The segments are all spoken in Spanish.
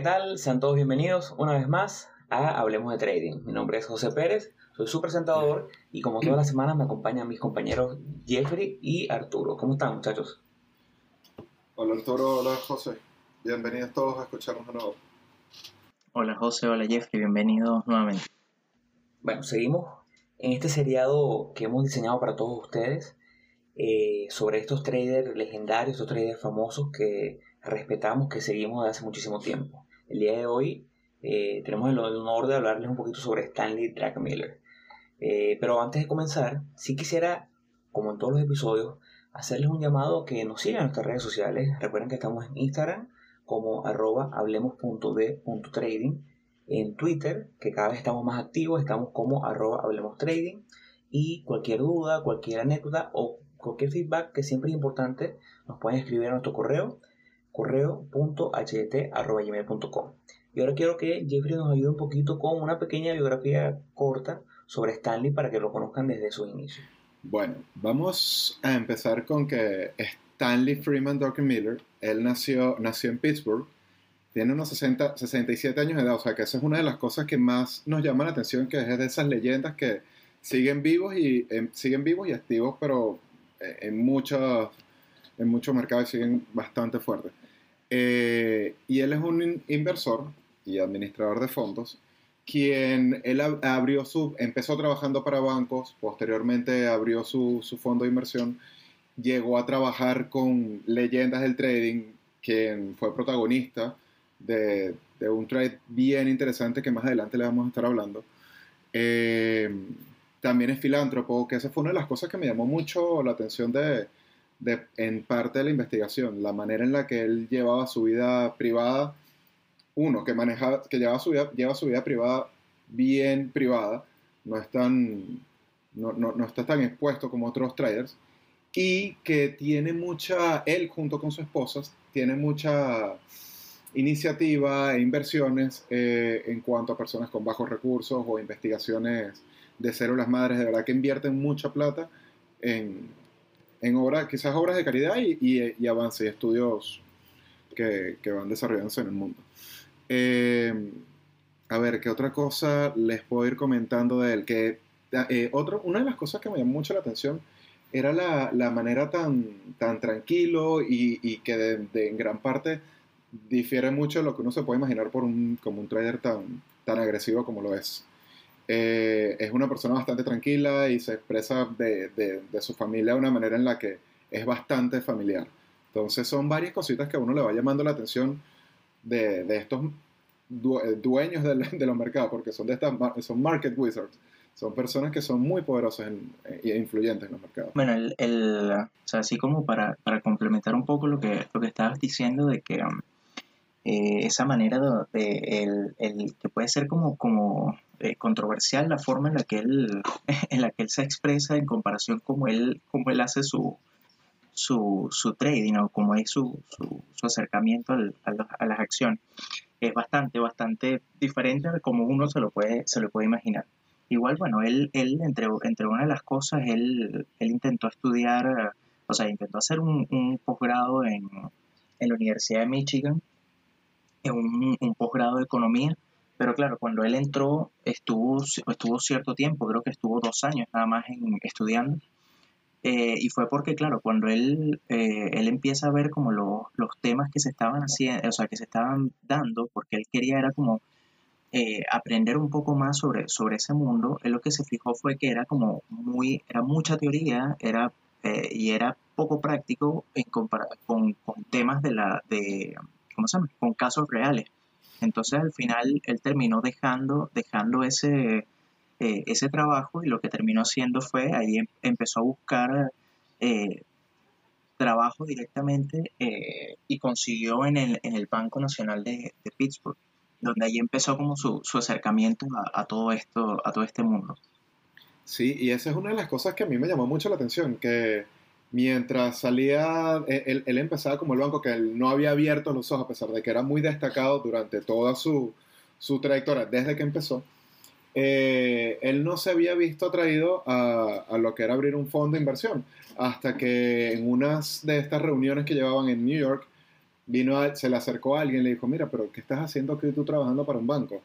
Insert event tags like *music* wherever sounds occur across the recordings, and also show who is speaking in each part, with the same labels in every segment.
Speaker 1: ¿qué tal? Sean todos bienvenidos una vez más a Hablemos de Trading. Mi nombre es José Pérez, soy su presentador y como todas las semanas me acompañan mis compañeros Jeffrey y Arturo. ¿Cómo están, muchachos?
Speaker 2: Hola Arturo, hola José. Bienvenidos todos a escucharnos de nuevo.
Speaker 3: Hola José, hola Jeffrey, bienvenidos nuevamente.
Speaker 1: Bueno, seguimos en este seriado que hemos diseñado para todos ustedes eh, sobre estos traders legendarios, estos traders famosos que respetamos, que seguimos desde hace muchísimo tiempo. El día de hoy eh, tenemos el, honor de hablarles un poquito sobre Stanley Druckenmiller. Eh, pero antes de comenzar, sí quisiera, como en todos los episodios, hacerles un llamado que nos sigan en nuestras redes sociales. Recuerden que estamos en Instagram como arroba hablemos.de.trading. En Twitter, que cada vez estamos más activos, estamos como arroba hablemos. Y cualquier duda, cualquier anécdota o cualquier feedback que siempre es importante, nos pueden escribir a nuestro correo, correo.htt.gmail.com. Y ahora quiero que Jeffrey nos ayude un poquito con una pequeña biografía corta sobre Stanley para que lo conozcan desde su inicio.
Speaker 2: Bueno, vamos a empezar con que Stanley Freeman Miller, él nació, nació en Pittsburgh, tiene unos 60, 67 años de edad, o sea que esa es una de las cosas que más nos llama la atención, que es de esas leyendas que siguen vivos y em, siguen vivos y activos, pero eh, en muchos en muchos mercados siguen bastante fuertes. Eh, y él es un inversor y administrador de fondos, quien él abrió su, empezó trabajando para bancos, posteriormente abrió su, su fondo de inversión, llegó a trabajar con leyendas del trading, quien fue protagonista de, de un trade bien interesante que más adelante le vamos a estar hablando. Eh, también es filántropo, que esa fue una de las cosas que me llamó mucho la atención de, de, en parte de la investigación, la manera en la que él llevaba su vida privada, uno, que manejaba, que llevaba su vida, lleva su vida privada bien privada, no, es tan, no, no, no está tan expuesto como otros traders, y que tiene mucha, él junto con su esposa, tiene mucha iniciativa e inversiones eh, en cuanto a personas con bajos recursos o investigaciones de células madres, de verdad que invierten mucha plata en, en obras, quizás obras de caridad y, y, y avances y estudios que, que, van desarrollándose en el mundo. Eh, a ver, ¿qué otra cosa les puedo ir comentando de él? Que, eh, otro, una de las cosas que me llamó mucho la atención era la, la manera tan, tan tranquilo y, y que de, de, en gran parte difiere mucho de lo que uno se puede imaginar por un, como un trader tan, tan agresivo como lo es. Eh, es una persona bastante tranquila y se expresa de, de, su familia de una manera en la que es bastante familiar. Entonces son varias cositas que a uno le va llamando la atención de, de estos eh, dueños *laughs* de, los mercados, porque son, de estas, son market wizards. Son personas que son muy poderosas e influyentes en los mercados.
Speaker 3: Bueno, el, el, o sea, así como para, para, complementar un poco lo que, lo que estabas diciendo de que um, eh, esa manera de, de el, el, que puede ser como, como eh, controversial la forma en la que él *laughs* en la que él se expresa en comparación como él como él hace su su, su trading o como es su, su, su acercamiento al, a, los, a, las acciones. Es bastante bastante diferente a como uno se lo puede se lo puede imaginar. Igual bueno él él entre entre una de las cosas él él intentó estudiar o sea intentó hacer un, un posgrado en, en la Universidad de Michigan en un, un posgrado de economía pero claro, cuando él entró, estuvo, estuvo cierto tiempo, creo que estuvo dos años nada más en, estudiando. Eh, y fue porque, claro, cuando él, eh, él empieza a ver como lo, los temas que se estaban haciendo, o sea, que se estaban dando, porque él quería era como eh, aprender un poco más sobre, sobre ese mundo, él lo que se fijó fue que era como muy, era mucha teoría, era, y era poco práctico en compara con, con temas de la, de, Con casos reales. Entonces al final él terminó dejando, dejando ese, eh, ese trabajo y lo que terminó haciendo fue, ahí em, empezó a buscar eh, trabajo directamente eh, y consiguió en el, en el Banco Nacional de, Pittsburgh, donde ahí empezó como su, su acercamiento a, todo esto, a todo este mundo.
Speaker 2: Sí, y esa es una de las cosas que a mí me llamó mucho la atención, que mientras salía, eh, él, él, empezaba como el banco que él no había abierto los ojos, a pesar de que era muy destacado durante toda su, su trayectoria, desde que empezó, eh, él no se había visto atraído a, a, lo que era abrir un fondo de inversión, hasta que en unas de estas reuniones que llevaban en New York, vino a- se le acercó a alguien y le dijo, mira, pero ¿qué estás haciendo aquí tú trabajando para un banco?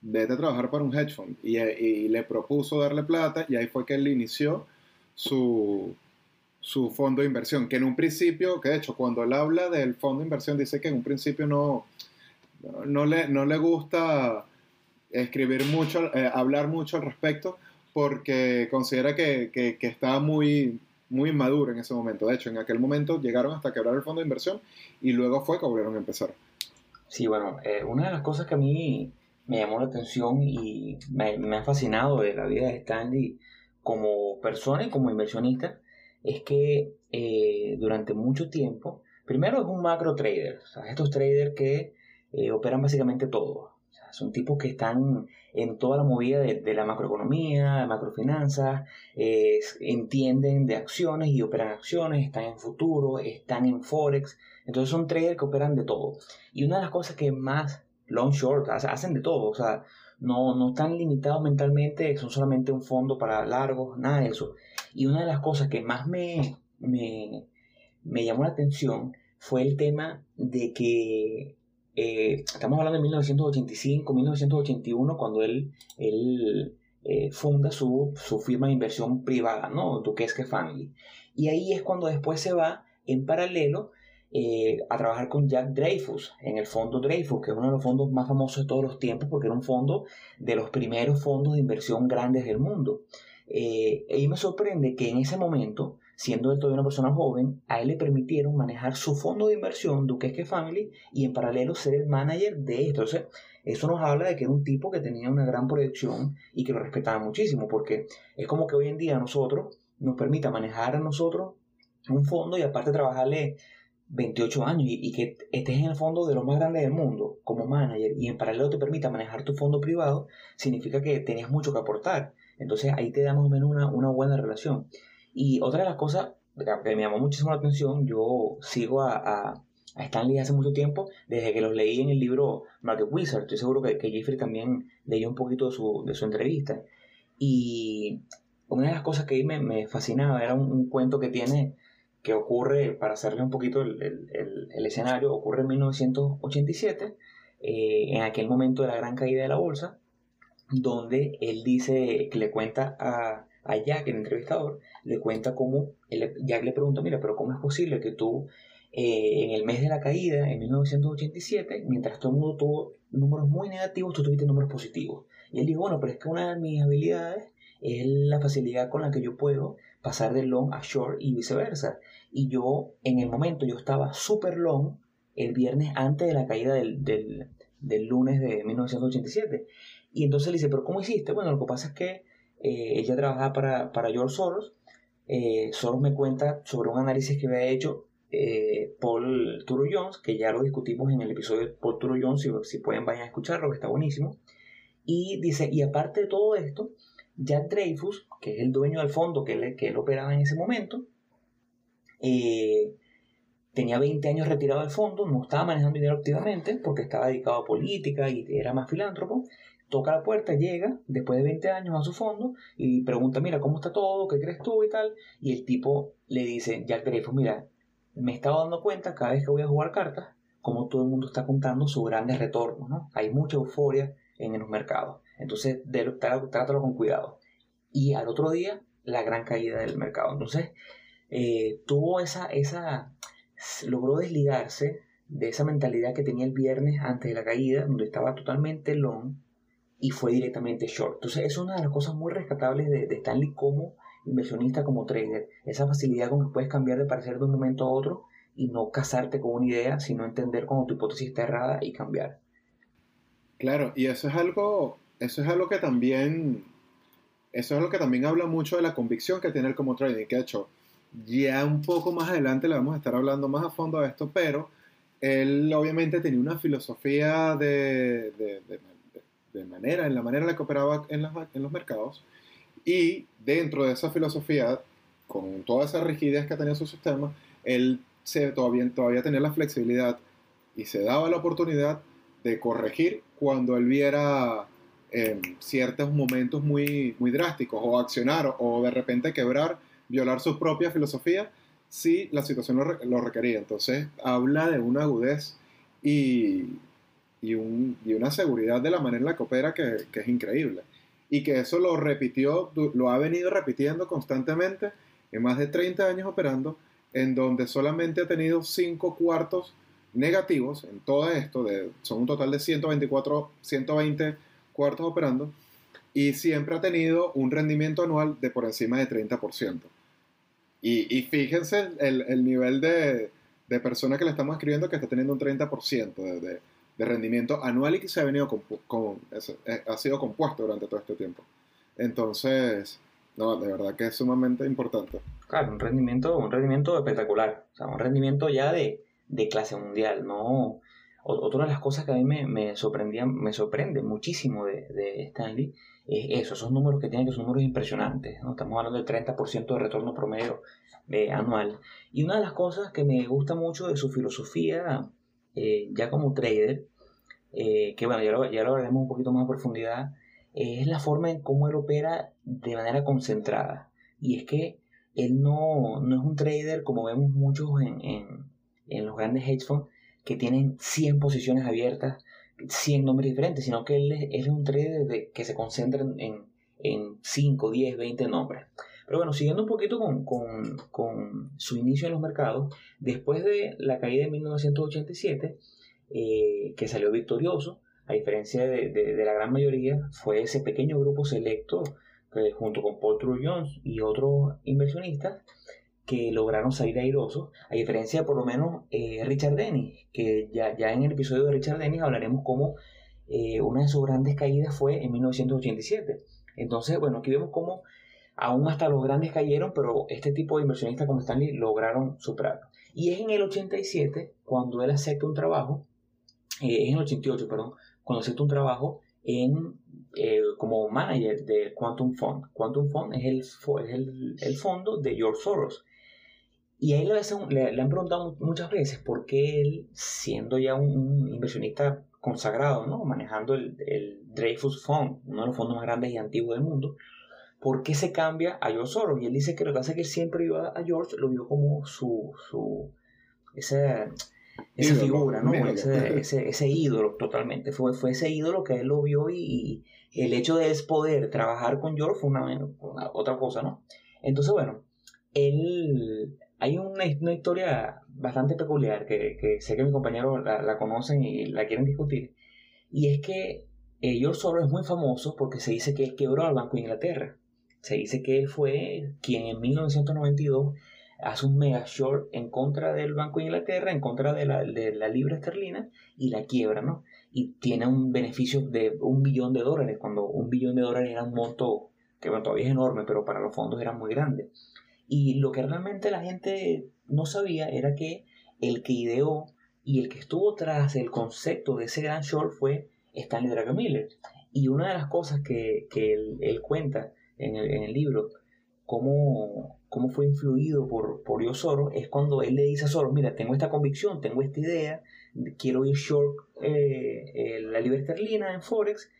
Speaker 2: Vete a trabajar para un hedge fund. Y, y le propuso darle plata y ahí fue que él inició su, su fondo de inversión, que en un principio, que de hecho cuando él habla del fondo de inversión dice que en un principio no, no, le, no le gusta escribir mucho, eh, hablar mucho al respecto, porque considera que, que, estaba muy, muy inmaduro en ese momento. De hecho, en aquel momento llegaron hasta quebrar el fondo de inversión y luego fue que volvieron a empezar.
Speaker 1: Sí, bueno, eh, una de las cosas que a mí me llamó la atención y me, me ha fascinado de la vida de Stanley como persona y como inversionista es que eh, durante mucho tiempo, primero es un macro trader, estos traders que eh, operan básicamente todo. Son tipos que están en toda la movida de, la macroeconomía, de macrofinanzas, entienden de acciones y operan acciones, están en futuro, están en forex. Entonces son traders que operan de todo. Y una de las cosas que más long short hace- hacen de todo, o sea, no, no están limitados mentalmente, son solamente un fondo para largos, nada de eso. Y una de las cosas que más me, me, me llamó la atención fue el tema de que eh, estamos hablando de 1985, 1981, cuando él, él eh, funda su, su firma de inversión privada, ¿no? Duquesne Family. Y ahí es cuando después se va en paralelo eh, a trabajar con Jack Dreyfus en el fondo Dreyfus, que es uno de los fondos más famosos de todos los tiempos, porque era un fondo de los primeros fondos de inversión grandes del mundo. Eh, y me sorprende que en ese momento, siendo él todavía una persona joven, a él le permitieron manejar su fondo de inversión, Duquesne Family, y en paralelo ser el manager de esto. Entonces, eso nos habla de que era un tipo que tenía una gran proyección y que lo respetaba muchísimo, porque es como que hoy en día a nosotros nos permita manejar a nosotros un fondo y aparte trabajarle 28 años y, y que estés en el fondo de los más grandes del mundo como manager y en paralelo te permita manejar tu fondo privado, significa que tenías mucho que aportar. Entonces ahí te da más una, una buena relación. Y otra de las cosas que me llamó muchísimo la atención, yo sigo a, a, Stanley hace mucho tiempo, desde que los leí en el libro Market Wizard. Estoy seguro que, que Jeffrey también leyó un poquito de su, de su entrevista. Y una de las cosas que me, me fascinaba era un, un cuento que tiene que ocurre, para hacerle un poquito el, el, el, el escenario, ocurre en 1987, eh, en aquel momento de la gran caída de la bolsa, donde él dice, que le cuenta a, Jack, el entrevistador, le cuenta cómo, Jack le pregunta, mira, pero ¿cómo es posible que tú eh, en el mes de la caída, en 1987, mientras todo el mundo tuvo números muy negativos, tú tuviste números positivos? Y él dijo, bueno, pero es que una de mis habilidades es la facilidad con la que yo puedo pasar de long a short y viceversa. Y yo, en el momento, yo estaba super long el viernes antes de la caída del, del, del lunes de 1987. Y entonces le dice, pero ¿cómo hiciste? Bueno, lo que pasa es que eh, ella trabajaba para, para George Soros. Eh, Soros me cuenta sobre un análisis que había hecho eh, Paul Turo Jones, que ya lo discutimos en el episodio de Paul Turo Jones, si, si pueden vayan a escucharlo, que está buenísimo. Y dice, y aparte de todo esto, Jack Dreyfus, que es el dueño del fondo que él, que él operaba en ese momento, eh, tenía 20 años retirado del fondo, no estaba manejando dinero activamente porque estaba dedicado a política y era más filántropo. Toca la puerta, llega después de 20 años a su fondo y pregunta, mira, ¿cómo está todo? ¿Qué crees tú y tal? Y el tipo le dice, Jack Dreyfus, mira, me he estado dando cuenta cada vez que voy a jugar cartas, como todo el mundo está contando sus grandes retornos, ¿no? Hay mucha euforia en los mercados. Entonces, de, trátalo con cuidado. Y al otro día, la gran caída del mercado. Entonces, eh, tuvo esa, esa, logró desligarse de esa mentalidad que tenía el viernes antes de la caída, donde estaba totalmente long y fue directamente short. Entonces, es una de las cosas muy rescatables de, de Stanley como inversionista, como trader. Esa facilidad con que puedes cambiar de parecer de un momento a otro y no casarte con una idea, sino entender cuando tu hipótesis está errada y cambiar.
Speaker 2: Claro, y eso es algo, eso es algo que también, eso es algo que también habla mucho de la convicción que tiene él como trading, que de hecho, ya un poco más adelante le vamos a estar hablando más a fondo de esto, pero él obviamente tenía una filosofía de, de manera, en la manera en la que operaba en, las, en los mercados, y dentro de esa filosofía, con toda esa rigidez que tenía su sistema, él se, todavía, todavía tenía la flexibilidad y se daba la oportunidad de corregir cuando él viera eh, ciertos momentos muy, muy drásticos o accionar o de repente quebrar, violar su propia filosofía si la situación lo, requería. Entonces habla de una agudez y, y, un, y, una seguridad de la manera en la que opera que, que, es increíble. Y que eso lo repitió, lo ha venido repitiendo constantemente en más de 30 años operando, en donde solamente ha tenido 5 cuartos negativos en todo esto, de, son un total de 124, 120 cuartos operando, y siempre ha tenido un rendimiento anual de por encima de 30%. Y, y fíjense el, el nivel de, de, persona que le estamos escribiendo que está teniendo un 30% de, de, de, rendimiento anual y que se ha venido con, con, ha sido compuesto durante todo este tiempo. Entonces, no, de verdad que es sumamente importante.
Speaker 1: Claro, un rendimiento, un rendimiento espectacular. O sea, un rendimiento ya de, de clase mundial, ¿no? Otra de las cosas que a mí me, me sorprendían, me sorprende muchísimo de, de Stanley es eso, esos números que tienen que son números impresionantes, ¿no? Estamos hablando del 30% de retorno promedio eh, anual. Y una de las cosas que me gusta mucho de su filosofía, eh, ya como trader, eh, que bueno, ya lo, ya lo hablaremos un poquito más a profundidad, es la forma en cómo él opera de manera concentrada. Y es que él no, no es un trader como vemos muchos en, en, en los grandes hedge funds que tienen 100 posiciones abiertas 100 nombres diferentes, sino que él, es un trader que se concentra en, en 5, 10, 20 nombres. Pero bueno, siguiendo un poquito con, con, con, su inicio en los mercados, después de la caída de 1987, eh, que salió victorioso, a diferencia de, de, la gran mayoría, fue ese pequeño grupo selecto, junto con Paul True Jones y otros inversionistas, que lograron salir airosos, a diferencia de por lo menos eh, Richard Dennis, que ya, ya en el episodio de Richard Dennis hablaremos cómo eh, una de sus grandes caídas fue en 1987. Entonces, bueno, aquí vemos cómo aún hasta los grandes cayeron, pero este tipo de inversionistas como Stanley lograron superarlo. Y es en el 87 cuando él acepta un trabajo, eh, es en el 88, perdón, cuando acepta un trabajo en, como manager de Quantum Fund. Quantum Fund es el, es el, el fondo de George Soros. Y ahí le, le, han preguntado muchas veces por qué él, siendo ya un, inversionista consagrado, ¿no? manejando el, el, Dreyfus Fund, uno de los fondos más grandes y antiguos del mundo, ¿por qué se cambia a George Soros? Y él dice que lo que hace es que él siempre vio a George, lo vio como su, su esa, esa figura, ¿no? Ese, *laughs* ese, ese, ídolo totalmente. Fue, fue ese ídolo que él lo vio y, el hecho de él poder trabajar con George fue una, una, otra cosa, ¿no? Entonces, bueno, él hay una, una historia bastante peculiar que, que, sé que mis compañeros la, la, conocen y la quieren discutir. Y es que eh, George Soros es muy famoso porque se dice que él quebró al Banco de Inglaterra. Se dice que él fue quien en 1992 hace un mega short en contra del Banco de Inglaterra, en contra de la, de la libra esterlina y la quiebra, ¿no? Y tiene un beneficio de un billón de dólares, cuando un billón de dólares era un monto que bueno, todavía es enorme, pero para los fondos era muy grande. Y lo que realmente la gente no sabía era que el que ideó y el que estuvo tras el concepto de ese gran short fue Stanley Druckenmiller. Y una de las cosas que, que él, cuenta en el, libro, cómo, cómo, fue influido por, por Soros, es cuando él le dice a Soros, mira, tengo esta convicción, tengo esta idea, quiero ir short eh, eh, la libertad esterlina en Forex,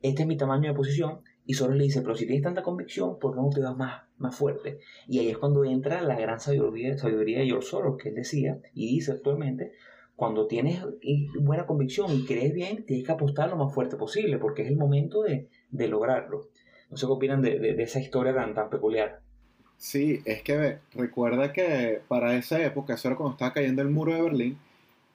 Speaker 1: este es mi tamaño de posición, y Soros le dice, pero si tienes tanta convicción, ¿por qué no te vas más, más fuerte? Y ahí es cuando entra la gran sabiduría, sabiduría de George Soros, que él decía y dice actualmente, cuando tienes buena convicción y crees bien, tienes que apostar lo más fuerte posible, porque es el momento de, de lograrlo. No sé qué opinan de, de, esa historia tan, tan peculiar.
Speaker 2: Sí, es que recuerda que para esa época, eso era cuando estaba cayendo el muro de Berlín,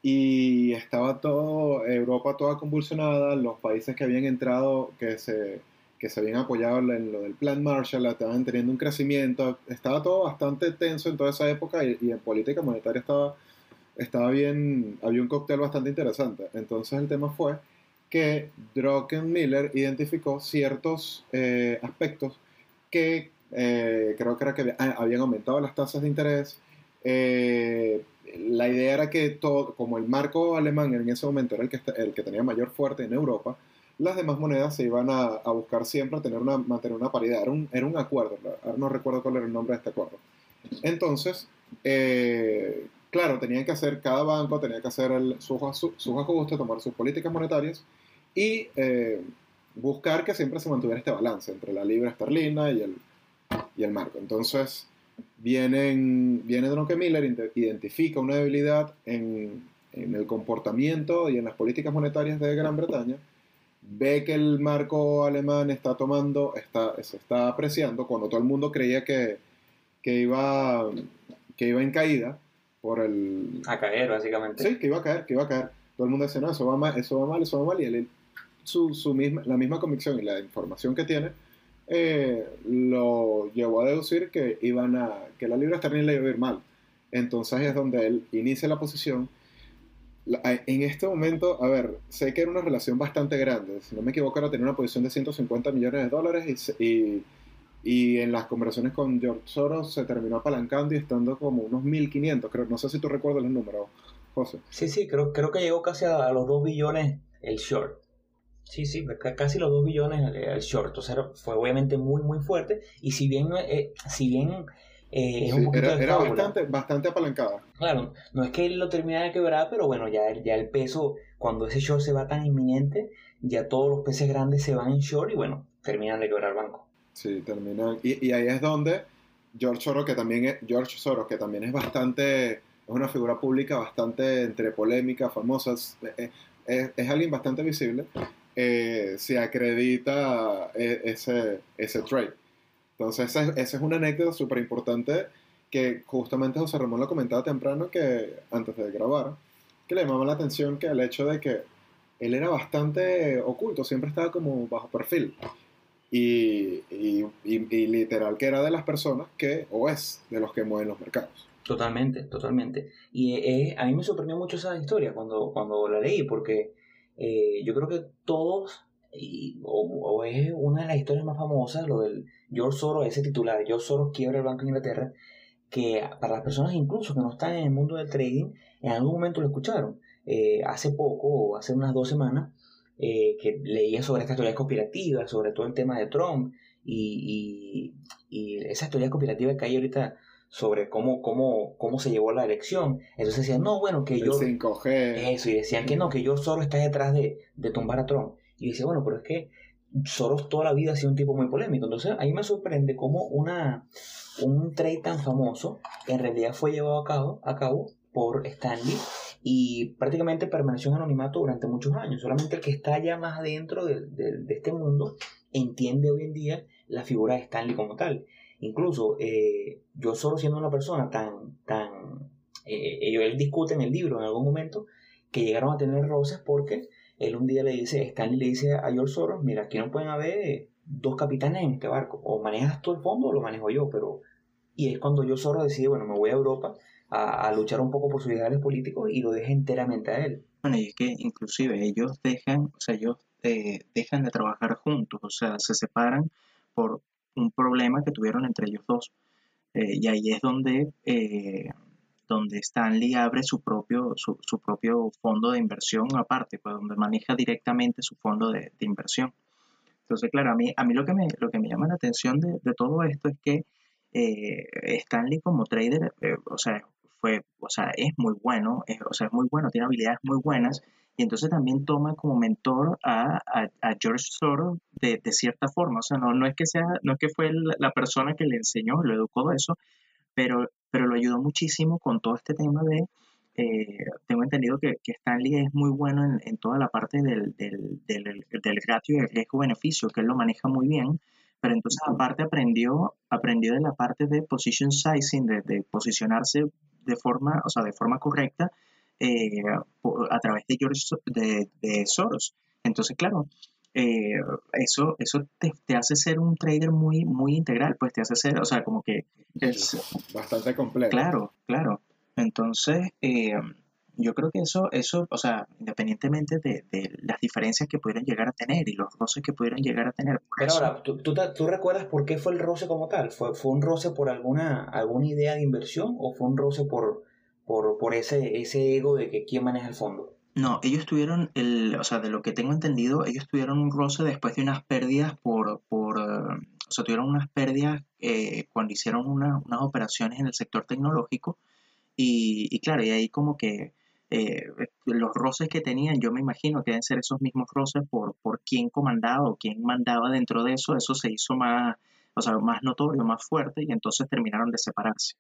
Speaker 2: y estaba todo, Europa toda convulsionada, los países que habían entrado, que se que se habían apoyado en lo del Plan Marshall, estaban teniendo un crecimiento, estaba todo bastante tenso en toda esa época y, en política monetaria estaba, estaba bien, había un cóctel bastante interesante. Entonces el tema fue que Druckenmiller identificó ciertos eh, aspectos que eh, creo que era que ah, habían aumentado las tasas de interés. Eh, la idea era que todo, como el marco alemán en ese momento era el que, el que tenía mayor fuerte en Europa, las demás monedas se iban a, buscar siempre tener una, mantener una paridad. Era un, era un acuerdo, no recuerdo cuál era el nombre de este acuerdo. Entonces, eh, claro, tenían que hacer, cada banco tenía que hacer el, sus, ajustes, tomar sus políticas monetarias y eh, buscar que siempre se mantuviera este balance entre la libra esterlina y el, y el marco. Entonces, vienen, viene Miller, identifica una debilidad en, en el comportamiento y en las políticas monetarias de Gran Bretaña, ve que el marco alemán está tomando, está, se está apreciando, cuando todo el mundo creía que, que, iba, que iba en caída por el...
Speaker 1: A caer, básicamente.
Speaker 2: Sí, que iba a caer, que iba a caer. Todo el mundo decía, no, eso va mal, eso va mal, eso va mal, y él, su, su misma, la misma convicción y la información que tiene, eh, lo llevó a deducir que, iban a, que la libra esterlina le iba a ir mal. Entonces es donde él inicia la posición en este momento, a ver, sé que era una relación bastante grande. Si no me equivoco, era tener una posición de 150 millones de dólares y, y, en las conversaciones con George Soros se terminó apalancando y estando como unos 1.500, creo. No sé si tú recuerdas los números, José.
Speaker 1: Sí, sí, creo, creo que llegó casi a, los 2 billones el short. Sí, sí, casi los 2 billones el, short. O sea, fue obviamente muy, muy fuerte. Y si bien, eh, si bien
Speaker 2: eh, era, bastante, bastante apalancada.
Speaker 1: Claro, no es que él lo termine de quebrar, pero bueno, ya, ya el peso, cuando ese short se va tan inminente, ya todos los peces grandes se van en short y bueno, terminan de quebrar el banco.
Speaker 2: Sí, terminan. Y, y ahí es donde George Soros, que también es, George Soros, que también es bastante, es una figura pública bastante entre polémica, famosa, es, es, alguien bastante visible, eh, se acredita eh, ese, ese trade. Entonces, esa, es una anécdota súper importante que justamente José Ramón lo comentaba temprano que antes de grabar, que le llamaba la atención que el hecho de que él era bastante oculto, siempre estaba como bajo perfil. Y, y, literal que era de las personas que, o es, de los que mueven los mercados.
Speaker 1: Totalmente, totalmente. Y eh, a mí me sorprendió mucho esa historia cuando, cuando la leí, porque eh, yo creo que todos y, o, es una de las historias más famosas, lo del George Soros, ese titular, George Soros quiebra el Banco de Inglaterra, que para las personas incluso que no están en el mundo del trading, en algún momento lo escucharon. Eh, hace poco, o hace unas dos semanas, eh, que leía sobre estas teorías conspirativas, sobre todo el tema de Trump, y, y, y esas teorías conspirativas que hay ahorita sobre cómo, cómo, cómo se llevó la elección. Entonces decían, no, bueno, que yo... Eso, y decían que no, que George Soros está detrás de, de tumbar a Trump. Y dice, bueno, pero es que Soros toda la vida ha sido un tipo muy polémico. Entonces, ahí me sorprende cómo una, un trade tan famoso en realidad fue llevado a cabo, a cabo por Stanley y prácticamente permaneció en anonimato durante muchos años. Solamente el que está ya más adentro de, este mundo entiende hoy en día la figura de Stanley como tal. Incluso eh, yo solo siendo una persona tan, tan, eh, ellos él discute en el libro en algún momento que llegaron a tener roces porque él un día le dice, Stanley le dice a George Soros, mira, aquí no pueden haber dos capitanes en este barco, o manejas todo el fondo o lo manejo yo, pero... Y es cuando George Soros decide, bueno, me voy a Europa a, luchar un poco por sus ideales políticos y lo deja enteramente a él.
Speaker 3: Bueno, y es que inclusive ellos dejan, o sea, ellos eh, dejan de trabajar juntos, o sea, se separan por un problema que tuvieron entre ellos dos. Eh, y ahí es donde eh, donde Stanley abre su propio, su, propio fondo de inversión aparte, pues donde maneja directamente su fondo de, inversión. Entonces, claro, a mí, a mí lo, que me, lo que me llama la atención de, todo esto es que eh, Stanley como trader, o sea, fue, o sea, es muy bueno, o sea, es muy bueno, tiene habilidades muy buenas, y entonces también toma como mentor a, George Soros de, cierta forma, o sea, no, no es que sea, no es que fue la persona que le enseñó, lo educó de eso, pero, pero lo ayudó muchísimo con todo este tema de, eh, tengo entendido que, que, Stanley es muy bueno en, en toda la parte del, del, del, del ratio de riesgo-beneficio, que él lo maneja muy bien, pero entonces aparte aprendió, aprendió de la parte de position sizing, de, de posicionarse de forma, o sea, de forma correcta eh, a través de, George, de, de Soros. Entonces, claro, eh, eso, eso te, te, hace ser un trader muy, muy integral, pues te hace ser, o sea, como que es
Speaker 2: bastante complejo.
Speaker 3: Claro, claro. Entonces, eh, yo creo que eso, eso, o sea, independientemente de, de, las diferencias que pudieran llegar a tener y los roces que pudieran llegar a tener.
Speaker 1: Pero ahora, ¿tú, tú, tú, recuerdas por qué fue el roce como tal? ¿Fue, fue un roce por alguna, alguna idea de inversión o fue un roce por, por, ese, ese ego de que quién maneja el fondo?
Speaker 3: No, ellos tuvieron, el, o sea, de lo que tengo entendido, ellos tuvieron un roce después de unas pérdidas por, por eh, o sea, tuvieron unas pérdidas eh, cuando hicieron unas operaciones en el sector tecnológico y, y claro, y ahí como que eh, los roces que tenían, yo me imagino que deben ser esos mismos roces por, por quién comandaba o quién mandaba dentro de eso, eso se hizo más, o sea, más notorio, más fuerte, y entonces terminaron de separarse.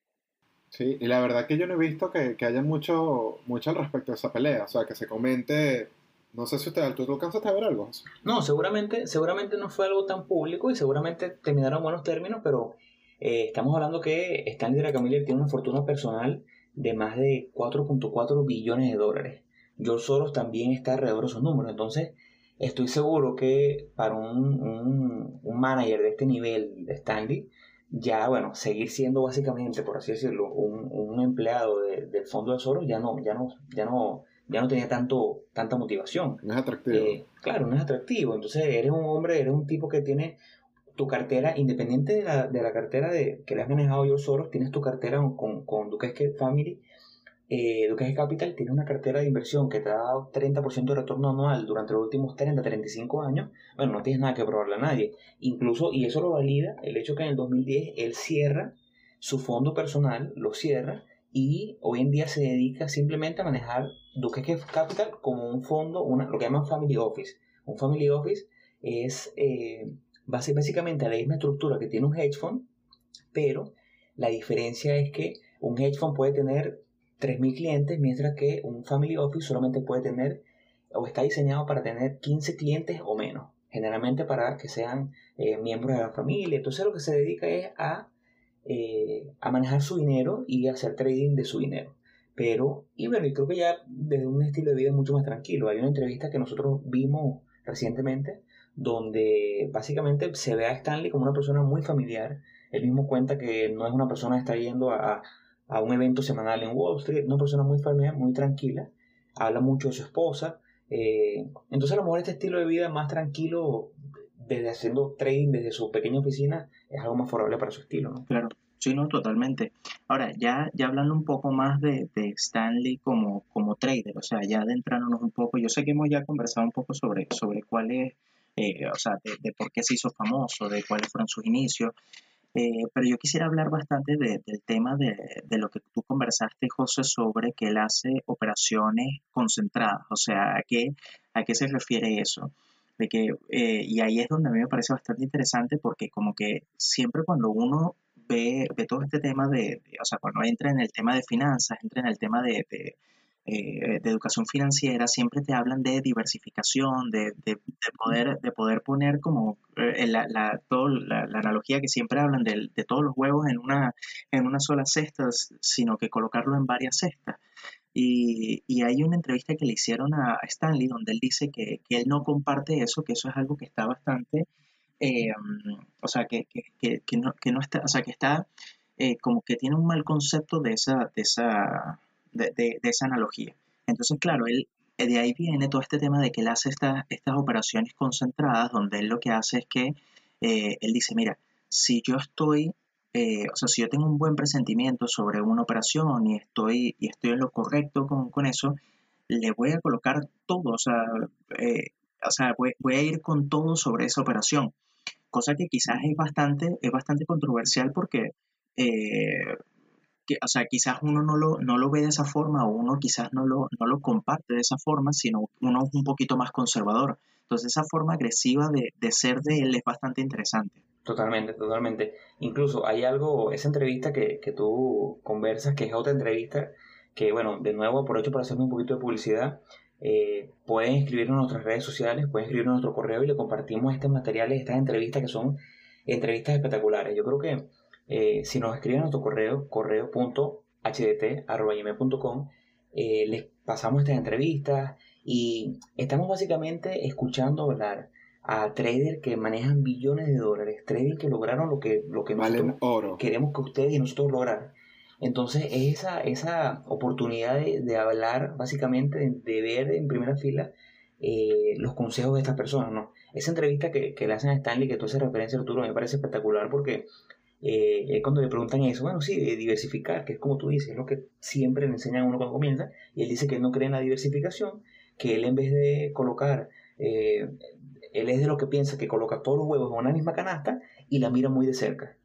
Speaker 2: Sí, y la verdad que yo no he visto que, que haya mucho, mucho al respecto de esa pelea, o sea, que se comente, no sé si usted, ¿tú, alcanzaste a ver algo?
Speaker 1: No, seguramente, seguramente no fue algo tan público y seguramente terminaron en buenos términos, pero eh, estamos hablando que Stanley Druckenmiller tiene una fortuna personal de más de 4.4 billones de dólares. George Soros también está alrededor de esos números, entonces estoy seguro que para un, un manager de este nivel de Stanley, ya, bueno, seguir siendo básicamente, por así decirlo, un, un empleado de, del fondo de Soros ya no, ya no, ya no, ya no tenía tanto, tanta motivación.
Speaker 2: No es atractivo.
Speaker 1: Eh, claro, no es atractivo. Entonces eres un hombre, eres un tipo que tiene tu cartera, independiente de la, de la cartera de, que le has manejado yo Soros, tienes tu cartera con, con Duques Family eh, Duques Capital tiene una cartera de inversión que te ha dado 30% de retorno anual durante los últimos 30, 35 años, bueno, no tienes nada que probarle a nadie. Incluso, y eso lo valida el hecho que en el 2010 él cierra su fondo personal, lo cierra, y hoy en día se dedica simplemente a manejar Duques Capital como un fondo, una, lo que llaman Family Office. Un Family Office es eh, básicamente la misma estructura que tiene un hedge fund, pero la diferencia es que un hedge fund puede tener 3.000 clientes, mientras que un Family Office solamente puede tener o está diseñado para tener 15 clientes o menos, generalmente para que sean eh, miembros de la familia. Entonces lo que se dedica es a, eh, a manejar su dinero y hacer trading de su dinero. Pero, y bueno, creo que ya desde un estilo de vida mucho más tranquilo. Hay una entrevista que nosotros vimos recientemente donde básicamente se ve a Stanley como una persona muy familiar. Él mismo cuenta que no es una persona que está yendo a, a un evento semanal en Wall Street, una persona muy familiar, muy tranquila, habla mucho de su esposa, eh, entonces a lo mejor este estilo de vida más tranquilo, desde haciendo trading desde su pequeña oficina, es algo más favorable para su estilo, ¿no?
Speaker 3: Claro. Sí, no, totalmente. Ahora, ya, ya hablando un poco más de, de Stanley como, como trader, o sea, ya adentrándonos un poco, yo sé que hemos ya conversado un poco sobre, sobre cuál es, eh, o sea, de, de, por qué se hizo famoso, de cuáles fueron sus inicios, eh, pero yo quisiera hablar bastante de, del tema de, de, lo que tú conversaste, José, sobre que él hace operaciones concentradas. O sea, ¿a qué, a qué se refiere eso? De que, eh, y ahí es donde a mí me parece bastante interesante porque como que siempre cuando uno ve, ve todo este tema de, de, o sea, cuando entra en el tema de finanzas, entra en el tema de, eh, de educación financiera siempre te hablan de diversificación, de, de, de poder, de poder poner como eh, la, la, todo, la, la, analogía que siempre hablan de, de, todos los huevos en una, en una sola cesta, sino que colocarlo en varias cestas. Y, y, hay una entrevista que le hicieron a Stanley donde él dice que, que él no comparte eso, que eso es algo que está bastante, eh, o sea, que, que, que, no, que no está, o sea, que está como que tiene un mal concepto de esa, de esa, de, esa analogía. Entonces, claro, él, eh, de ahí viene todo este tema de que él hace esta, estas operaciones concentradas, donde él lo que hace es que eh, él dice, mira, si yo estoy, eh, o sea, si yo tengo un buen presentimiento sobre una operación y estoy, y estoy en lo correcto con, con eso, le voy a colocar todo, o sea, o sea voy, voy, a ir con todo sobre esa operación, cosa que quizás es bastante, es bastante controversial porque que, o sea, quizás uno no lo, no lo ve de esa forma o uno quizás no lo, no lo comparte de esa forma, sino uno es un poquito más conservador. Entonces esa forma agresiva de, de ser de él es bastante interesante.
Speaker 1: Totalmente, totalmente. Incluso hay algo, esa entrevista que, que tú conversas, que es otra entrevista, que bueno, de nuevo aprovecho para hacerme un poquito de publicidad. Eh, pueden escribirnos en nuestras redes sociales, pueden escribirnos en nuestro correo y le compartimos estos materiales, estas entrevistas que son entrevistas espectaculares. Yo creo que eh, si nos escriben a nuestro correo, correo.hdt.com, eh, les pasamos estas entrevistas y estamos básicamente escuchando hablar a traders que manejan billones de dólares, traders que lograron lo que, lo que
Speaker 2: oro.
Speaker 1: queremos que ustedes y nosotros lograr. Entonces, esa, esa oportunidad de, de hablar, básicamente, de, de, ver en primera fila eh, los consejos de estas personas, ¿no? Esa entrevista que, que le hacen a Stanley, que tú haces referencia, Arturo, me parece espectacular porque eh, cuando le preguntan eso, bueno, sí, de diversificar, que es como tú dices, es lo que siempre le enseñan a uno cuando comienza, y él dice que él no cree en la diversificación, que él en vez de colocar, eh, él es de lo que piensa que coloca todos los huevos en una misma canasta y la mira muy de cerca,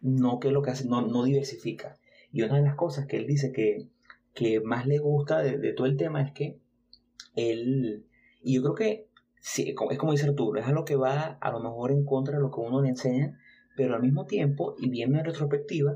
Speaker 1: no que lo que hace, no, no diversifica. Y una de las cosas que él dice que, que más le gusta de, de todo el tema es que él, y yo creo que sí, es como dice Arturo, es a lo que va a lo mejor en contra de lo que uno le enseña, pero al mismo tiempo, y viendo en retrospectiva,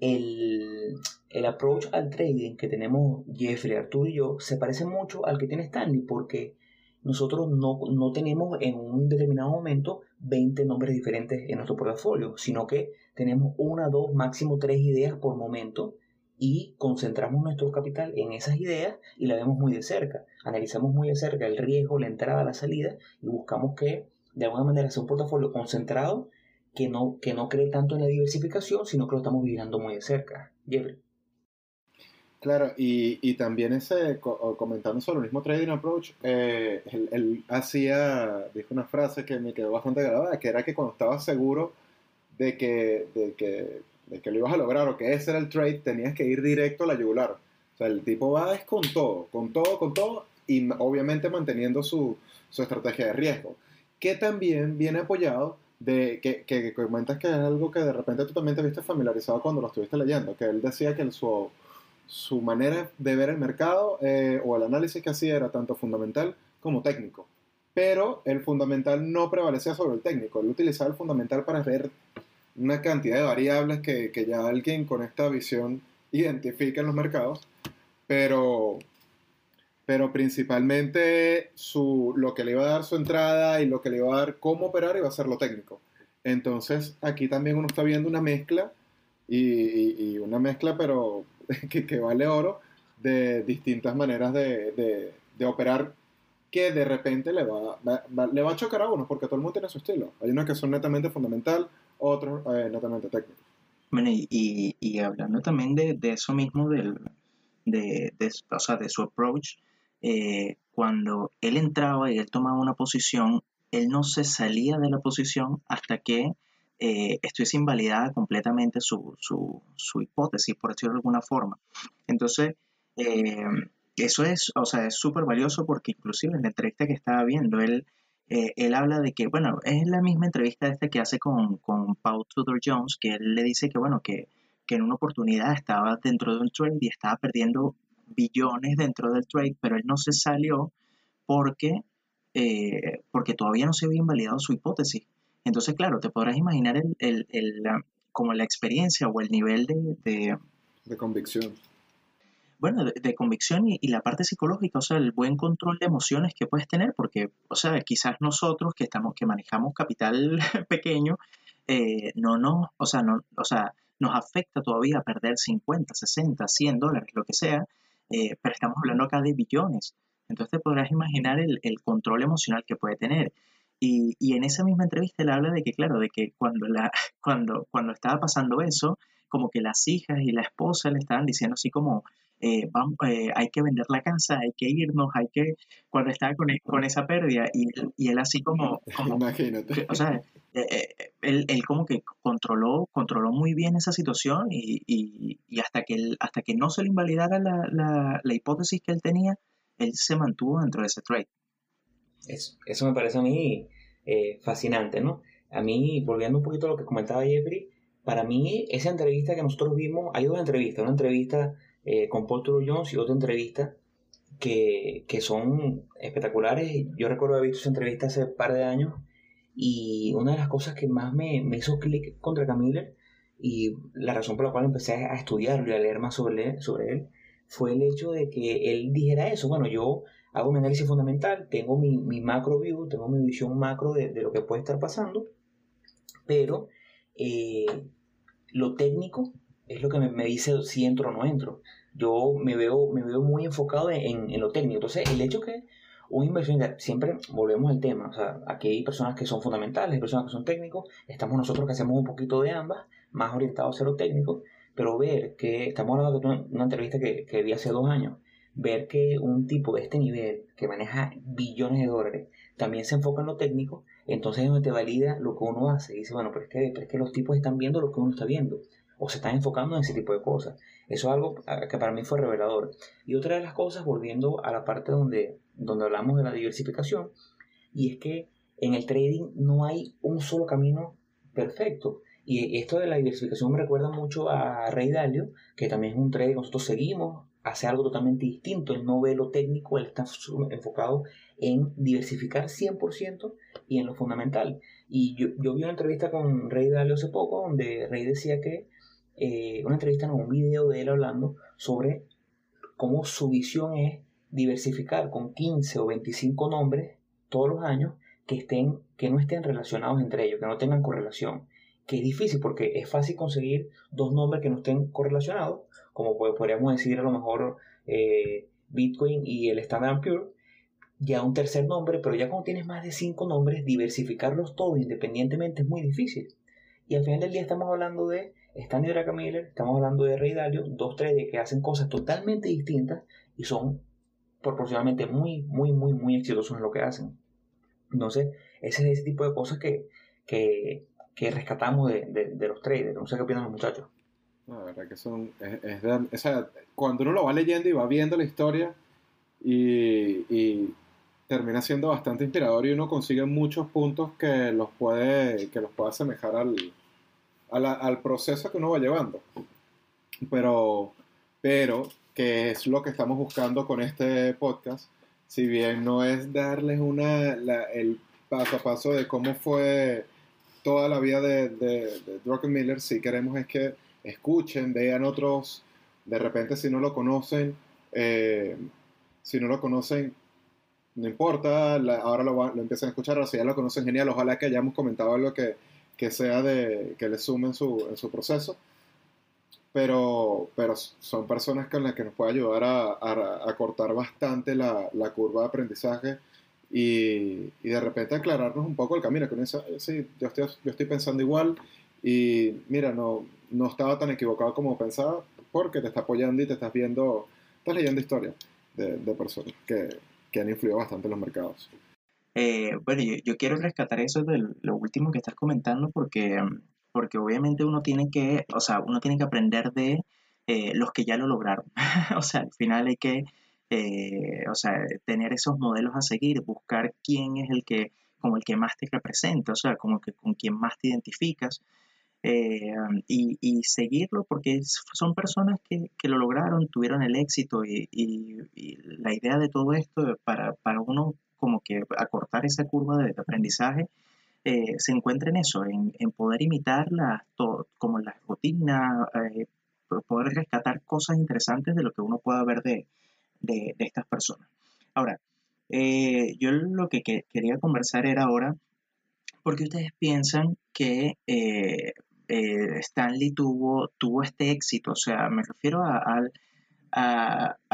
Speaker 1: el, el approach al trading que tenemos Jeffrey, Arturo y yo se parece mucho al que tiene Stanley porque nosotros no, no, tenemos en un determinado momento 20 nombres diferentes en nuestro portafolio, sino que tenemos una, dos, máximo tres ideas por momento y concentramos nuestro capital en esas ideas y la vemos muy de cerca. Analizamos muy de cerca el riesgo, la entrada, la salida y buscamos que de alguna manera sea un portafolio concentrado que no, que no cree tanto en la diversificación, sino que lo estamos vigilando muy de cerca. Jeffrey.
Speaker 2: Claro, y, y también ese, comentando sobre el mismo trading approach, eh, él, hacía, dijo una frase que me quedó bastante grabada, que era que cuando estaba seguro de que, de que, de que lo ibas a lograr o que ese era el trade, tenías que ir directo a la yugular. O sea, el tipo va es con todo, con todo, con todo, y obviamente manteniendo su, su estrategia de riesgo, que también viene apoyado de que, que, comentas que es algo que de repente tú también te viste familiarizado cuando lo estuviste leyendo, que él decía que su, su manera de ver el mercado eh, o el análisis que hacía era tanto fundamental como técnico. Pero el fundamental no prevalecía sobre el técnico, él utilizaba el fundamental para ver una cantidad de variables que, que ya alguien con esta visión identifica en los mercados, pero pero principalmente su, lo que le iba a dar su entrada y lo que le iba a dar cómo operar iba a ser lo técnico. Entonces aquí también uno está viendo una mezcla y, una mezcla pero *laughs* que, vale oro de distintas maneras de, operar que de repente le va, le va a chocar a uno porque todo el mundo tiene su estilo. Hay unos que son netamente fundamental, otros eh, netamente técnicos.
Speaker 3: Bueno, y, y, hablando también de, eso mismo del, de, o sea, de su approach, eh, cuando él entraba y él tomaba una posición, él no se salía de la posición hasta que eh, estuviese invalidada completamente su, hipótesis, por decirlo de alguna forma. Entonces, eh, eso es, o sea, es súper valioso porque inclusive en la entrevista que estaba viendo, él, él habla de que, bueno, es la misma entrevista esta que hace con, con Paul Tudor Jones, que él le dice que, bueno, que, que en una oportunidad estaba dentro de un trade y estaba perdiendo billones dentro del trade, pero él no se salió porque, eh, porque todavía no se había invalidado su hipótesis. Entonces, claro, te podrás imaginar el, el, como la experiencia o el nivel de...
Speaker 2: De, convicción.
Speaker 3: Bueno, de, convicción y, la parte psicológica, o sea, el buen control de emociones que puedes tener, porque, o sea, quizás nosotros que estamos, que manejamos capital *laughs* pequeño, eh, no, no, o sea, no, o sea, nos afecta todavía perder 50, 60, 100 dólares, lo que sea, eh, pero estamos hablando acá de billones. Entonces te podrás imaginar el, control emocional que puede tener. Y, en esa misma entrevista él habla de que, claro, de que cuando, la, *laughs* cuando, cuando estaba pasando eso, como que las hijas y la esposa le estaban diciendo así como, eh, vamos, eh, hay que vender la casa, hay que irnos, hay que, cuando estaba con, e, con esa pérdida, y, y, él así como,
Speaker 2: imagínate.
Speaker 3: O sea, él, él, como que controló, controló muy bien esa situación y, y, y hasta, que él, hasta que no se le invalidara la, la, la, hipótesis que él tenía, él se mantuvo dentro de ese trade.
Speaker 1: Eso, eso me parece a mí eh, fascinante, ¿no? A mí, volviendo un poquito a lo que comentaba Jeffrey, para mí esa entrevista que nosotros vimos, hay dos entrevistas, una entrevista eh, con Paul True Jones y otra entrevista que, que, son espectaculares. Yo recuerdo haber visto esa entrevista hace un par de años y una de las cosas que más me, hizo clic contra Camille y la razón por la cual empecé a estudiarlo y a leer más sobre él, sobre él fue el hecho de que él dijera eso. Bueno, yo hago mi análisis fundamental, tengo mi, mi macro view, tengo mi visión macro de, de, lo que puede estar pasando, pero eh, lo técnico es lo que me, dice si entro o no entro. Yo me veo, me veo muy enfocado en, en, lo técnico. Entonces, el hecho que un inversionista, siempre volvemos al tema, o sea, aquí hay personas que son fundamentales, personas que son técnicos, estamos nosotros que hacemos un poquito de ambas, más orientados a lo técnico, pero ver que, estamos hablando de una, entrevista que, que vi hace dos años, ver que un tipo de este nivel, que maneja billones de dólares, también se enfoca en lo técnico, entonces es donde te valida lo que uno hace. Dice, bueno, pero es, que, pero es que los tipos están viendo lo que uno está viendo o se están enfocando en ese tipo de cosas. Eso es algo que para mí fue revelador. Y otra de las cosas, volviendo a la parte donde, donde hablamos de la diversificación, y es que en el trading no hay un solo camino perfecto. Y esto de la diversificación me recuerda mucho a Rey Dalio, que también es un trader nosotros seguimos hace algo totalmente distinto. Él no ve lo técnico, él está enfocado en diversificar 100% y en lo fundamental. Y yo, yo vi una entrevista con Rey Dalio hace poco donde Rey decía que, eh, una entrevista, no, un video de él hablando sobre cómo su visión es diversificar con 15 o 25 nombres todos los años que, estén, que no estén relacionados entre ellos, que no tengan correlación. Que es difícil porque es fácil conseguir dos nombres que no estén correlacionados, como podríamos decir a lo mejor eh, Bitcoin y el Standard Pure, ya un tercer nombre, pero ya cuando tienes más de cinco nombres, diversificarlos todos independientemente es muy difícil. Y al final del día estamos hablando de Stanley Druckenmiller, estamos hablando de Ray Dalio, dos traders que hacen cosas totalmente distintas y son proporcionalmente muy, muy, muy, muy exitosos en lo que hacen. Entonces, ese es ese tipo de cosas que, que, que rescatamos de, de, los traders. No sé qué opinan los muchachos.
Speaker 2: La verdad que son. Es, o sea, cuando uno lo va leyendo y va viendo la historia y, y, termina siendo bastante inspirador y uno consigue muchos puntos que los puede, que los puede asemejar al, al proceso que uno va llevando. Pero, pero, que es lo que estamos buscando con este podcast, si bien no es darles una, el paso a paso de cómo fue toda la vida de, de, Druckenmiller, si queremos es que escuchen, vean otros, de repente si no lo conocen, eh, si no lo conocen, no importa, ahora lo, lo, empiezan a escuchar, o si ya lo conocen, genial, ojalá que hayamos comentado algo que, que sea de, que le sumen su, en su proceso pero, pero son personas con las que nos puede ayudar a, a, cortar bastante la, la, curva de aprendizaje y, y, de repente aclararnos un poco el camino, que uno dice, sí, yo estoy, yo estoy pensando igual y mira, no, no estaba tan equivocado como pensaba porque te está apoyando y te estás viendo, estás leyendo historias de, de personas que, que, han influido bastante en los mercados.
Speaker 3: Eh, bueno, yo, yo, quiero rescatar eso de lo último que estás comentando porque porque obviamente uno tiene que, o sea, uno tiene que aprender de eh, los que ya lo lograron. *laughs* o sea, al final hay que, eh, o sea, tener esos modelos a seguir, buscar quién es el que, como el que más te representa, o sea, como que con quien más te identificas. Eh, y, y, seguirlo porque son personas que, que, lo lograron, tuvieron el éxito y, y, la idea de todo esto para, para, uno como que acortar esa curva de aprendizaje eh, se encuentra en eso, en, poder imitar como las rutinas, eh, poder rescatar cosas interesantes de lo que uno pueda ver de, estas personas. Ahora, eh, yo lo que, quería conversar era ahora, porque ustedes piensan que Stanley tuvo, tuvo este éxito? O sea, me refiero a, a,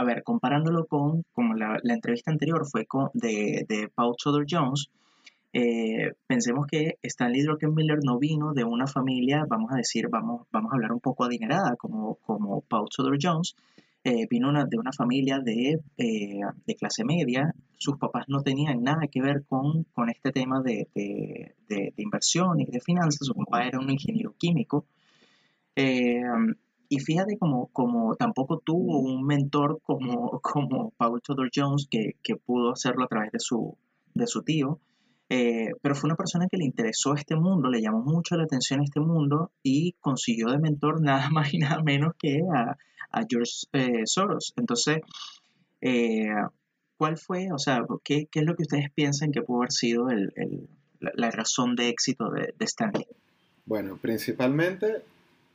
Speaker 3: ver, comparándolo con, como la, entrevista anterior fue con, de, de Paul Tudor Jones, eh, pensemos que Stanley Druckenmiller no vino de una familia, vamos a decir, vamos, vamos a hablar un poco adinerada, como, como Paul Tudor Jones, eh, vino de una familia de, eh, de, clase media, sus papás no tenían nada que ver con, con este tema de, de, de, inversión y de finanzas, su papá era un ingeniero químico. Y fíjate como, como tampoco tuvo un mentor como, como Paul Tudor Jones que, que pudo hacerlo a través de su, de su tío. Eh, pero fue una persona que le interesó este mundo, le llamó mucho la atención este mundo y consiguió de mentor *laughs* nada más y nada menos que a, George eh, Soros. Entonces, eh, ¿cuál fue, o sea, qué, es lo que ustedes piensan que pudo haber sido la, razón de éxito de, Stanley?
Speaker 2: Bueno, principalmente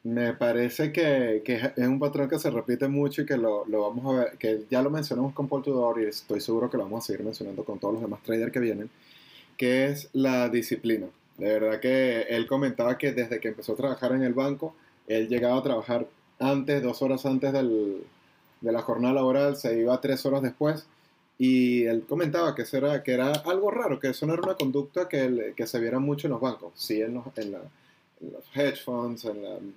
Speaker 2: me parece que, es un patrón que se repite mucho y que lo, vamos a ver, que ya lo mencionamos con Paul Tudor y estoy seguro que lo vamos a seguir mencionando con todos los demás traders que vienen que es la disciplina. De verdad que él comentaba que desde que empezó a trabajar en el banco, él llegaba a trabajar antes, dos horas antes del, de la jornada laboral, se iba tres horas después. Y él comentaba que, eso era, que era algo raro, que eso no era una conducta que, que se viera mucho en los bancos, sí en los hedge funds,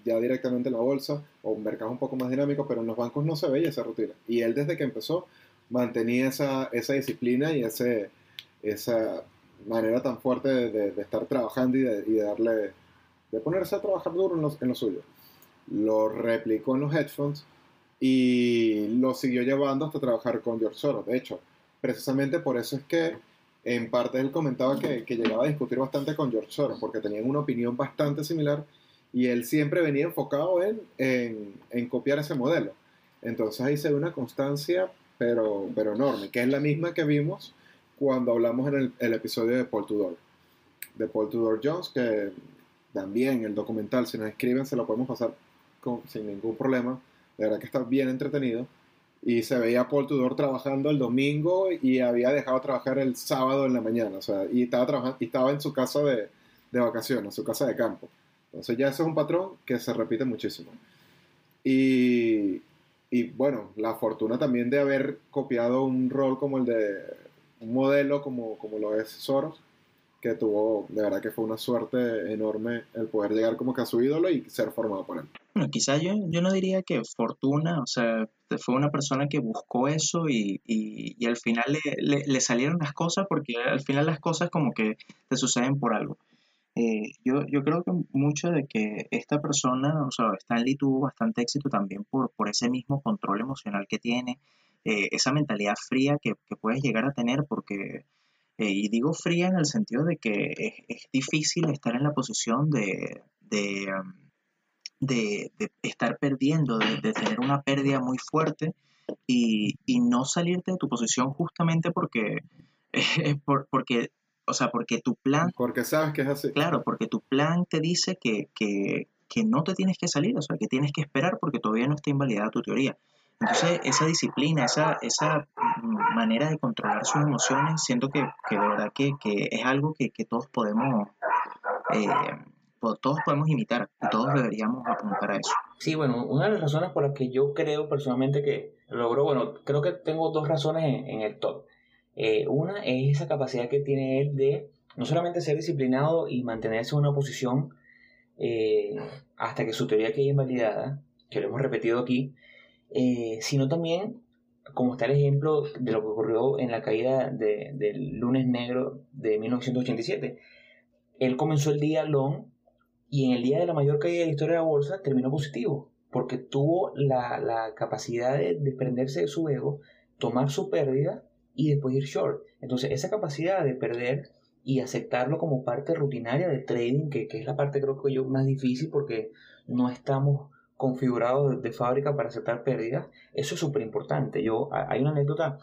Speaker 2: ya directamente en la bolsa, o un mercado un poco más dinámico, pero en los bancos no se veía esa rutina. Y él desde que empezó mantenía esa, esa disciplina y ese, esa manera tan fuerte de, estar trabajando y de, darle, de ponerse a trabajar duro en lo, en lo, suyo. Lo replicó en los headphones y lo siguió llevando hasta trabajar con George Soros. De hecho, precisamente por eso es que en parte él comentaba que, que llegaba a discutir bastante con George Soros, porque tenían una opinión bastante similar y él siempre venía enfocado en, en, copiar ese modelo. Entonces ahí se ve una constancia, pero, pero enorme, que es la misma que vimos cuando hablamos en el, el episodio de Paul Tudor. De Paul Tudor Jones, que también el documental, si nos escriben, se lo podemos pasar con, sin ningún problema. De verdad que está bien entretenido. Y se veía a Paul Tudor trabajando el domingo y había dejado de trabajar el sábado en la mañana. O sea, y estaba, trabajando, y estaba en su casa de, de vacaciones, su casa de campo. Entonces ya eso es un patrón que se repite muchísimo. Y, y bueno, la fortuna también de haber copiado un rol como el de un modelo como, como lo es Soros, que tuvo, de verdad que fue una suerte enorme el poder llegar como que a su ídolo y ser formado por él.
Speaker 3: Bueno, quizá yo, yo no diría que fortuna, o sea, fue una persona que buscó eso y, y, y al final le, le, salieron las cosas porque al final las cosas como que te suceden por algo. Eh, yo, yo creo que mucho de que esta persona, o sea, Stanley tuvo bastante éxito también por, por ese mismo control emocional que tiene, eh, esa mentalidad fría que, que, puedes llegar a tener porque eh, y digo fría en el sentido de que es, es difícil estar en la posición de, de, de, de estar perdiendo, de, de, tener una pérdida muy fuerte y, y, no salirte de tu posición justamente porque, *laughs* eh, por, porque, o sea, porque tu plan...
Speaker 2: Porque sabes que es así.
Speaker 3: Claro, porque tu plan te dice que, que, que no te tienes que salir, o sea, que tienes que esperar porque todavía no está invalidada tu teoría. Entonces, esa disciplina, esa, esa manera de controlar sus emociones, siento que, que de verdad que, que, es algo que, que todos podemos, eh, todos podemos imitar y todos deberíamos apuntar a eso.
Speaker 1: Sí, bueno, una de las razones por las que yo creo personalmente que logró, bueno, creo que tengo dos razones en, en el top. Eh, una es esa capacidad que tiene él de no solamente ser disciplinado y mantenerse en una posición eh, hasta que su teoría quede invalidada, que lo hemos repetido aquí, eh, sino también, como está el ejemplo de lo que ocurrió en la caída de, del lunes negro de 1987. Él comenzó el día long y en el día de la mayor caída de la historia de la bolsa terminó positivo, porque tuvo la, la capacidad de desprenderse de su ego, tomar su pérdida y después ir short. Entonces, esa capacidad de perder y aceptarlo como parte rutinaria del trading, que, que es la parte creo que yo más difícil porque no estamos configurado de fábrica para aceptar pérdidas, eso es súper importante. Yo, hay una anécdota,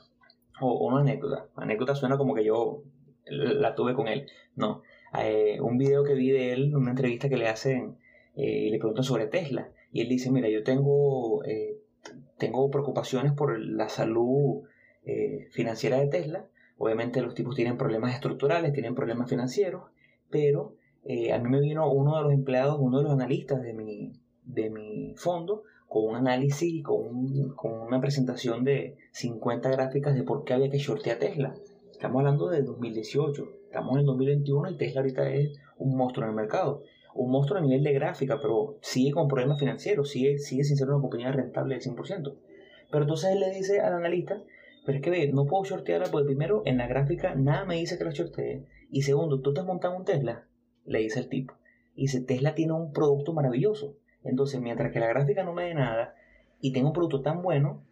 Speaker 1: o una anécdota, anécdota suena como que yo la tuve con él, no, eh, un video que vi de él, una entrevista que le hacen eh, y le preguntan sobre Tesla, y él dice, mira, yo tengo, eh, tengo preocupaciones por la salud eh, financiera de Tesla, obviamente los tipos tienen problemas estructurales, tienen problemas financieros, pero a mí me vino uno de los empleados, uno de los analistas de mi, de mi fondo con un análisis con, un, con, una presentación de 50 gráficas de por qué había que shortear Tesla. Estamos hablando de 2018, estamos en el 2021 y Tesla ahorita es un monstruo en el mercado. Un monstruo a nivel de gráfica, pero sigue con problemas financieros, sigue, sigue sin ser una compañía rentable del 100%. Pero entonces él le dice al analista, pero es que ve, no puedo shortearla porque primero en la gráfica nada me dice que la shortee. Y segundo, ¿tú te has montado un Tesla? Le dice el tipo. Y dice, Tesla tiene un producto maravilloso entonces, mientras que la gráfica no me dé nada y tengo un producto tan bueno,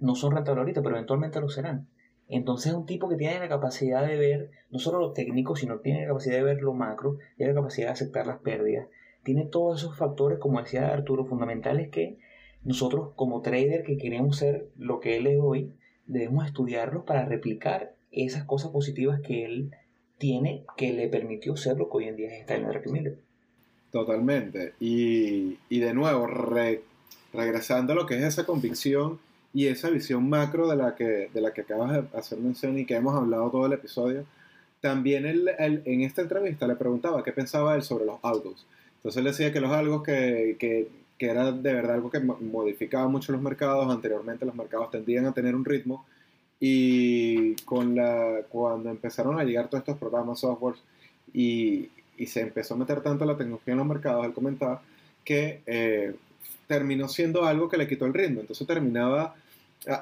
Speaker 1: no son rentables ahorita, pero eventualmente lo serán. Entonces es un tipo que tiene la capacidad de ver no solo lo técnico, sino tiene la capacidad de ver lo macro, tiene la capacidad de aceptar las pérdidas. Tiene todos esos factores, como decía Arturo, fundamentales que nosotros como trader que queremos ser lo que él es hoy, debemos estudiarlos para replicar esas cosas positivas que él tiene que le permitió ser lo que hoy en día es Stanley Miller.
Speaker 2: Totalmente. Y, y de nuevo, re, regresando a lo que es esa convicción y esa visión macro de la que, de la que acabas de hacer mención y que hemos hablado todo el episodio, también él, él, en esta entrevista le preguntaba qué pensaba él sobre los algos. Entonces él decía que los algos que, que, que era de verdad algo que modificaba mucho los mercados, anteriormente los mercados tendían a tener un ritmo y con la, cuando empezaron a llegar todos estos programas software y, y se empezó a meter tanto la tecnología en los mercados, él comentaba, que eh, terminó siendo algo que le quitó el ritmo. Entonces terminaba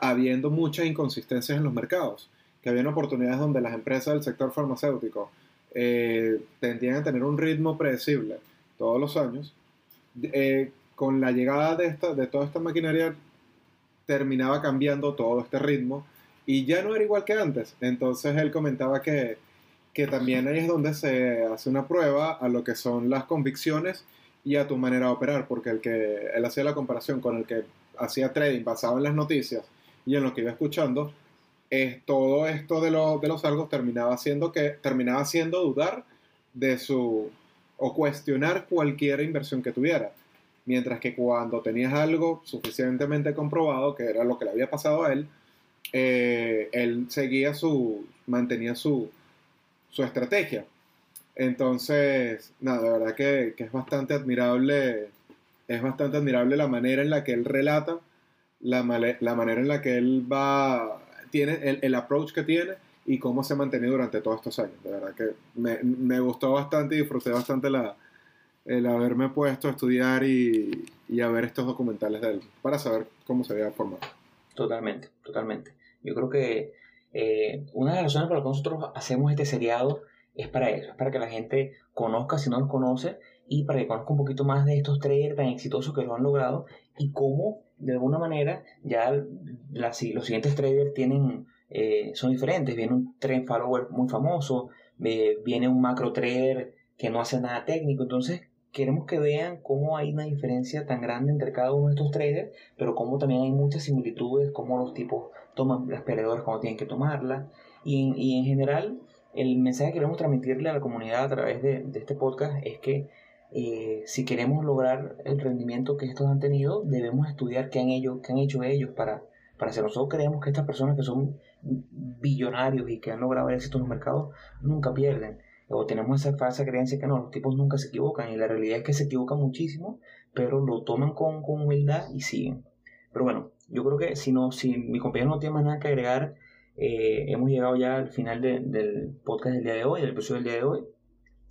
Speaker 2: habiendo muchas inconsistencias en los mercados, que había oportunidades donde las empresas del sector farmacéutico eh, tendían a tener un ritmo predecible todos los años. Eh, con la llegada de, esta, de toda esta maquinaria terminaba cambiando todo este ritmo y ya no era igual que antes. Entonces él comentaba que que también ahí es donde se hace una prueba a lo que son las convicciones y a tu manera de operar, porque el que él hacía la comparación con el que hacía trading basado en las noticias y en lo que iba escuchando, es todo esto de, de los algos terminaba haciendo que terminaba haciendo dudar de su o cuestionar cualquier inversión que tuviera. Mientras que cuando tenías algo suficientemente comprobado, que era lo que le había pasado a él, eh, él seguía su, mantenía su, su estrategia. Entonces, nada, de verdad que, que, es bastante admirable, es bastante admirable la manera en la que él relata, la, la manera en la que él va, tiene el, el, approach que tiene y cómo se ha mantenido durante todos estos años. De verdad que me, me gustó bastante y disfruté bastante la, el haberme puesto a estudiar y, y, a ver estos documentales de él para saber cómo se había formado.
Speaker 1: Totalmente, totalmente. Yo creo que eh, una de las razones por las que nosotros hacemos este seriado es para eso, es para que la gente conozca si no los conoce y para que conozca un poquito más de estos traders tan exitosos que lo han logrado y cómo de alguna manera ya los siguientes traders tienen, eh, son diferentes. Viene un trend follower muy famoso, eh, viene un macro trader que no hace nada técnico, entonces queremos que vean cómo hay una diferencia tan grande entre cada uno de estos traders, pero cómo también hay muchas similitudes, cómo los tipos toman las peleadoras cuando tienen que tomarlas. Y, y en general, el mensaje que queremos transmitirle a la comunidad a través de, de este podcast es que eh, si queremos lograr el rendimiento que estos han tenido, debemos estudiar qué han, ellos, qué han hecho ellos para, para. Nosotros creemos que estas personas que son billonarios y que han logrado éxito en los mercados nunca pierden. O tenemos esa falsa creencia que no, los tipos nunca se equivocan. Y la realidad es que se equivocan muchísimo, pero lo toman con, con humildad y siguen. Pero bueno, yo creo que si, no, si mi compañero no tiene más nada que agregar, eh, hemos llegado ya al final de, del podcast del día de hoy, del episodio del día de hoy.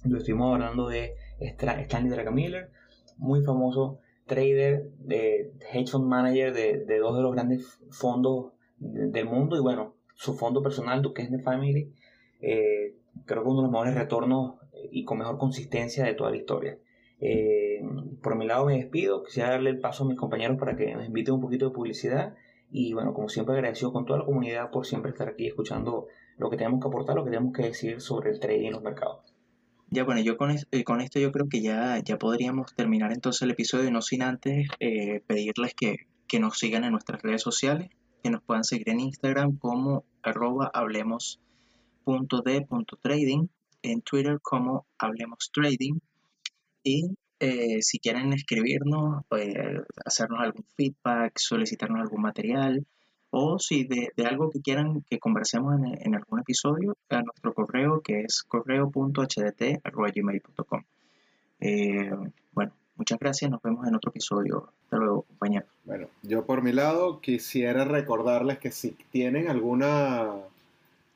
Speaker 1: Lo estuvimos hablando de Stanley Druckenmiller, muy famoso trader, de hedge fund manager de, de dos de los grandes fondos del mundo y bueno, su fondo personal, Duquesne Family, eh, creo que uno de los mejores retornos y con mejor consistencia de toda la historia. Eh, por mi lado me despido, quisiera darle el paso a mis compañeros para que nos inviten un poquito de publicidad y bueno, como siempre agradecido con toda la comunidad por siempre estar aquí escuchando lo que tenemos que aportar, lo que tenemos que decir sobre el trading en los mercados.
Speaker 3: Ya bueno, yo con, eh, con esto yo creo que ya, ya podríamos terminar entonces el episodio, no sin antes eh, pedirles que, que, nos sigan en nuestras redes sociales, que nos puedan seguir en Instagram como arroba hablemos.d.trading, en Twitter como hablemos trading y eh, si quieren escribirnos, eh, hacernos algún feedback, solicitarnos algún material, o si de, algo que quieran que conversemos en, algún episodio, a nuestro correo que es correo.hdt.gmail.com. Eh, bueno, muchas gracias, nos vemos en otro episodio. Hasta luego, compañeros.
Speaker 2: Bueno, yo por mi lado quisiera recordarles que si tienen alguna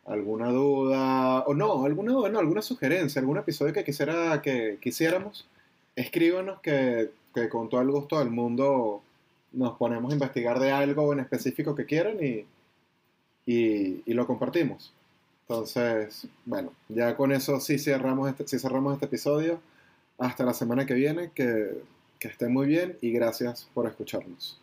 Speaker 2: alguna duda, o no, alguna duda, no, alguna sugerencia, algún episodio que quisiera que quisiéramos, escríbanos que, con todo el gusto del mundo nos ponemos a investigar de algo en específico que quieran y, y, lo compartimos. Entonces, bueno, ya con eso sí cerramos este, sí cerramos este episodio. Hasta la semana que viene, que, que estén muy bien y gracias por escucharnos.